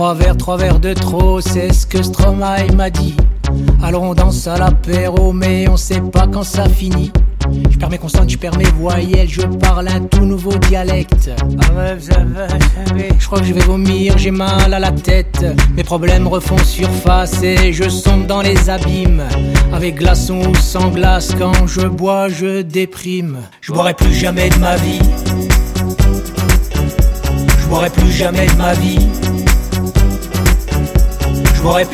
Trois verres, trois verres de trop, c'est ce que Stromae m'a dit. Alors on danse à l'apéro, mais on sait pas quand ça finit. Je perds mes constantes, je perds mes voyelles, je parle un tout nouveau dialecte. Je crois que je vais vomir, j'ai mal à la tête. Mes problèmes refont surface et je sombre dans les abîmes. Avec glaçon ou sans glace, quand je bois, je déprime. Je boirai plus jamais de ma vie. Je boirai plus jamais de ma vie. La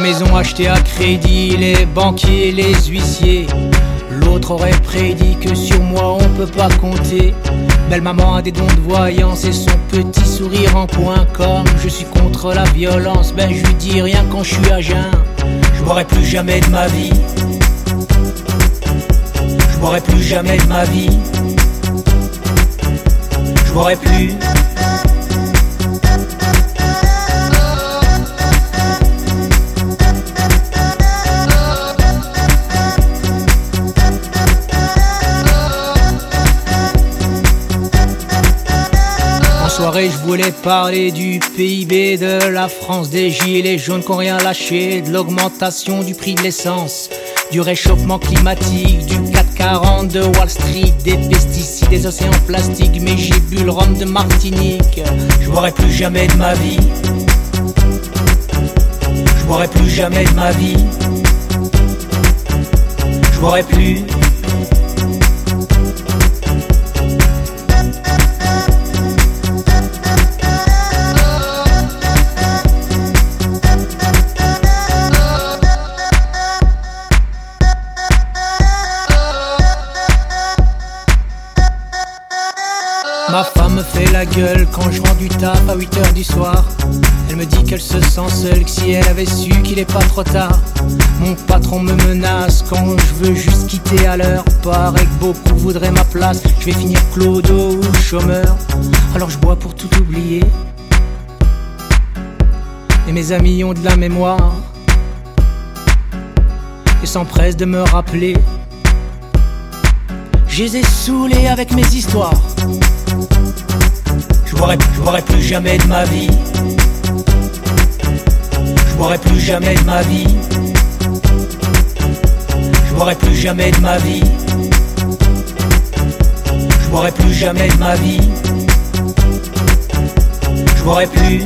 maison achetée à crédit, les banquiers, les huissiers. L'autre aurait prédit que sur moi on peut pas compter. Belle maman a des dons de voyance et son petit sourire en point comme je suis contre la violence. Ben je lui dis rien quand je suis à jeun. Je boirai plus jamais de ma vie. Je boirai plus jamais de ma vie. Je boirai plus. Soirée, je voulais parler du PIB de la France, des gilets jaunes qui ont rien lâché, de l'augmentation du prix de l'essence, du réchauffement climatique, du 440 de Wall Street, des pesticides, des océans plastiques, mais j'ai bu le rhum de Martinique. Je boirai plus jamais de ma vie. Je boirai plus jamais de ma vie. Je boirai plus. Ma femme me fait la gueule quand je rentre du taf à 8h du soir. Elle me dit qu'elle se sent seule, que si elle avait su qu'il est pas trop tard. Mon patron me menace quand je veux juste quitter à l'heure. Paraît que beaucoup voudraient ma place. Je vais finir clodo ou chômeur. Alors je bois pour tout oublier. Et mes amis ont de la mémoire. Et s'empressent de me rappeler. Je les ai avec mes histoires. Je boirai, je boirai plus jamais de ma vie. Je boirai plus jamais de ma vie. Je boirai plus jamais de ma vie. Je boirai plus jamais de ma vie. Je boirai plus.